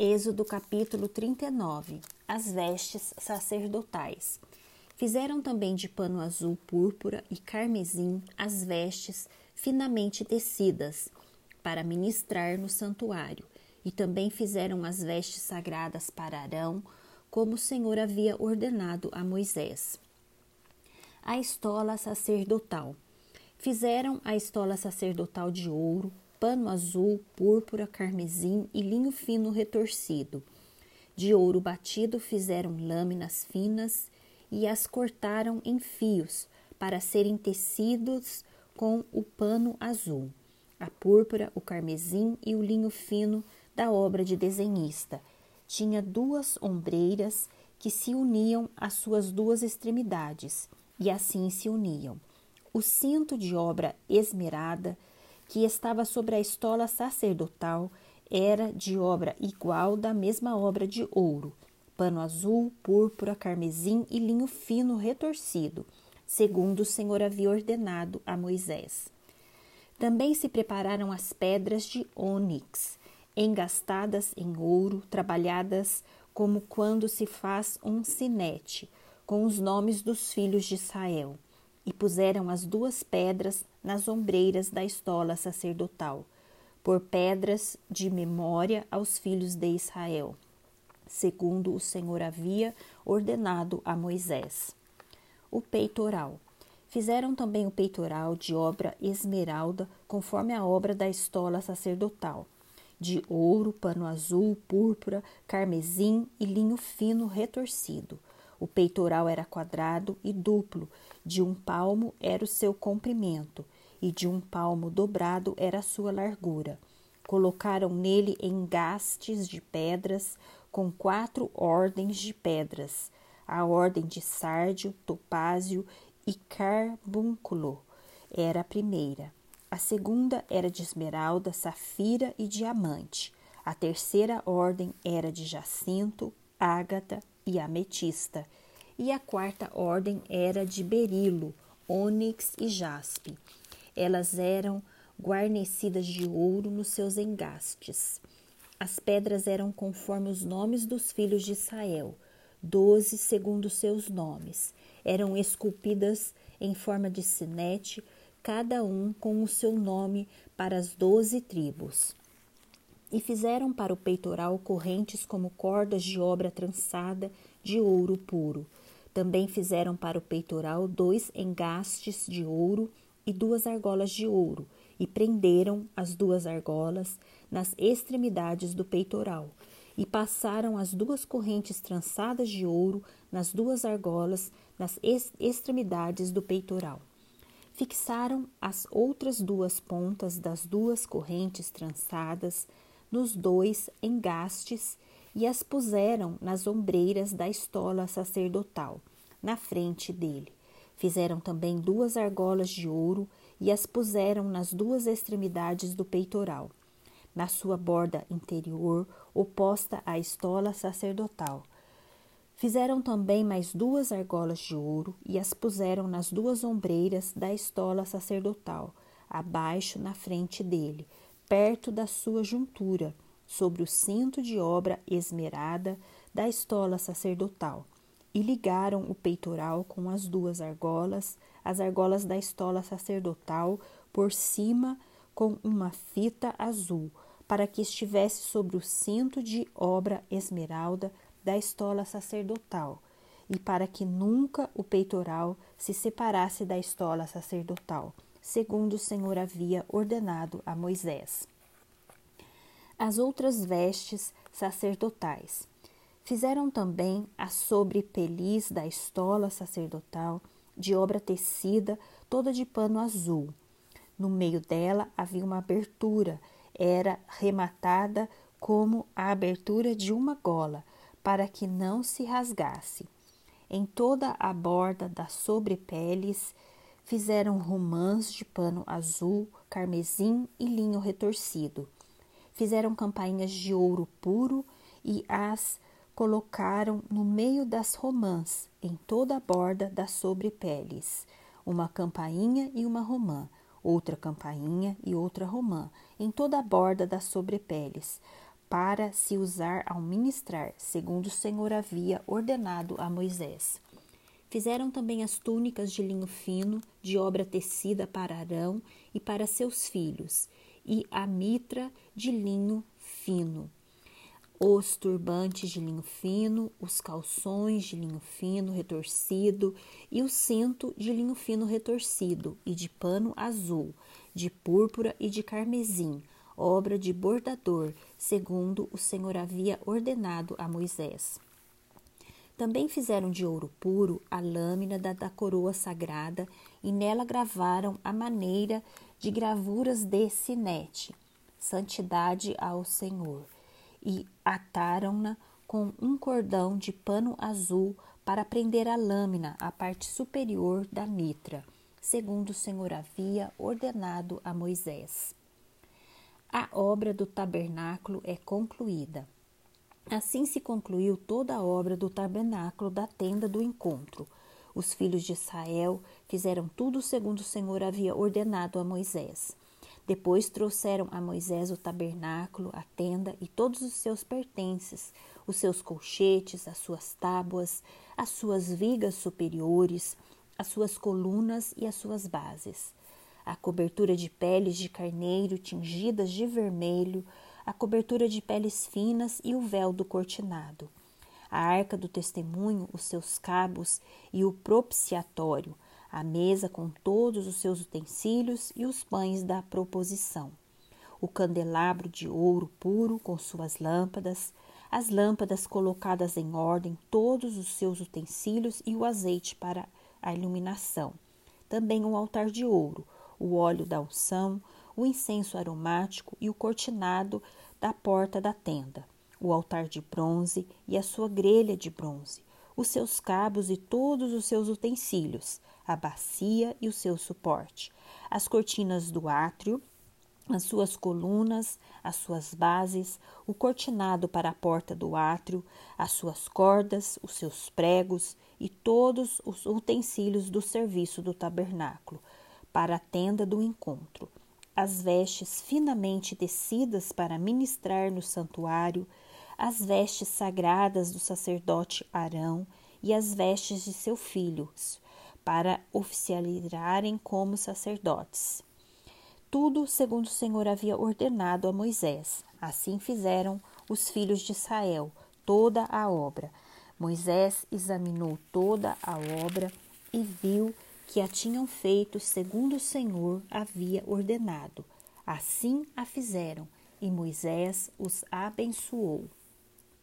Êxodo capítulo 39 As vestes sacerdotais. Fizeram também de pano azul, púrpura e carmesim as vestes finamente tecidas para ministrar no santuário, e também fizeram as vestes sagradas para Arão, como o Senhor havia ordenado a Moisés. A estola sacerdotal. Fizeram a estola sacerdotal de ouro, pano azul, púrpura, carmesim e linho fino retorcido. De ouro batido fizeram lâminas finas e as cortaram em fios para serem tecidos com o pano azul, a púrpura, o carmesim e o linho fino da obra de desenhista. Tinha duas ombreiras que se uniam às suas duas extremidades, e assim se uniam. O cinto de obra esmerada que estava sobre a estola sacerdotal era de obra igual da mesma obra de ouro, pano azul, púrpura, carmesim e linho fino retorcido, segundo o Senhor havia ordenado a Moisés. Também se prepararam as pedras de ônix, engastadas em ouro, trabalhadas como quando se faz um sinete, com os nomes dos filhos de Israel e puseram as duas pedras nas ombreiras da estola sacerdotal, por pedras de memória aos filhos de Israel, segundo o Senhor havia ordenado a Moisés. O peitoral. Fizeram também o peitoral de obra esmeralda, conforme a obra da estola sacerdotal, de ouro, pano azul, púrpura, carmesim e linho fino retorcido o peitoral era quadrado e duplo, de um palmo era o seu comprimento, e de um palmo dobrado era a sua largura. Colocaram nele engastes de pedras, com quatro ordens de pedras, a ordem de sárdio, topázio e carbúnculo era a primeira. A segunda era de esmeralda, safira e diamante. A terceira ordem era de jacinto, ágata e ametista, e a quarta ordem era de berilo, ônix e jaspe. Elas eram guarnecidas de ouro nos seus engastes. As pedras eram conforme os nomes dos filhos de Israel, doze segundo seus nomes. Eram esculpidas em forma de sinete, cada um com o seu nome para as doze tribos e fizeram para o peitoral correntes como cordas de obra trançada de ouro puro. Também fizeram para o peitoral dois engastes de ouro e duas argolas de ouro, e prenderam as duas argolas nas extremidades do peitoral, e passaram as duas correntes trançadas de ouro nas duas argolas nas extremidades do peitoral. Fixaram as outras duas pontas das duas correntes trançadas nos dois engastes e as puseram nas ombreiras da estola sacerdotal, na frente dele. Fizeram também duas argolas de ouro e as puseram nas duas extremidades do peitoral, na sua borda interior, oposta à estola sacerdotal. Fizeram também mais duas argolas de ouro e as puseram nas duas ombreiras da estola sacerdotal, abaixo na frente dele, perto da sua juntura, sobre o cinto de obra esmerada da estola sacerdotal, e ligaram o peitoral com as duas argolas, as argolas da estola sacerdotal, por cima com uma fita azul, para que estivesse sobre o cinto de obra esmeralda da estola sacerdotal, e para que nunca o peitoral se separasse da estola sacerdotal segundo o Senhor havia ordenado a Moisés. As outras vestes sacerdotais. Fizeram também a sobrepeliz da estola sacerdotal, de obra tecida, toda de pano azul. No meio dela havia uma abertura, era rematada como a abertura de uma gola, para que não se rasgasse. Em toda a borda da sobrepeles Fizeram romãs de pano azul, carmesim e linho retorcido. Fizeram campainhas de ouro puro e as colocaram no meio das romãs, em toda a borda das sobrepeles. Uma campainha e uma romã, outra campainha e outra romã, em toda a borda das sobrepeles, para se usar ao ministrar, segundo o Senhor havia ordenado a Moisés. Fizeram também as túnicas de linho fino, de obra tecida para Arão e para seus filhos, e a mitra de linho fino, os turbantes de linho fino, os calções de linho fino retorcido e o cinto de linho fino retorcido e de pano azul, de púrpura e de carmesim, obra de bordador, segundo o Senhor havia ordenado a Moisés. Também fizeram de ouro puro a lâmina da, da coroa sagrada e nela gravaram a maneira de gravuras de sinete, santidade ao Senhor, e ataram-na com um cordão de pano azul para prender a lâmina à parte superior da mitra, segundo o Senhor havia ordenado a Moisés. A obra do tabernáculo é concluída. Assim se concluiu toda a obra do tabernáculo da tenda do encontro. Os filhos de Israel fizeram tudo segundo o Senhor havia ordenado a Moisés. Depois trouxeram a Moisés o tabernáculo, a tenda e todos os seus pertences, os seus colchetes, as suas tábuas, as suas vigas superiores, as suas colunas e as suas bases. A cobertura de peles de carneiro tingidas de vermelho, a cobertura de peles finas e o véu do cortinado, a arca do testemunho, os seus cabos e o propiciatório, a mesa com todos os seus utensílios e os pães da proposição, o candelabro de ouro puro com suas lâmpadas, as lâmpadas colocadas em ordem, todos os seus utensílios e o azeite para a iluminação. Também um altar de ouro, o óleo da unção, o incenso aromático e o cortinado da porta da tenda, o altar de bronze e a sua grelha de bronze, os seus cabos e todos os seus utensílios, a bacia e o seu suporte, as cortinas do átrio, as suas colunas, as suas bases, o cortinado para a porta do átrio, as suas cordas, os seus pregos e todos os utensílios do serviço do tabernáculo, para a tenda do encontro, as vestes finamente tecidas para ministrar no santuário, as vestes sagradas do sacerdote Arão e as vestes de seus filhos, para oficializarem como sacerdotes. Tudo segundo o Senhor havia ordenado a Moisés. Assim fizeram os filhos de Israel, toda a obra. Moisés examinou toda a obra e viu que a tinham feito segundo o Senhor havia ordenado. Assim a fizeram, e Moisés os abençoou.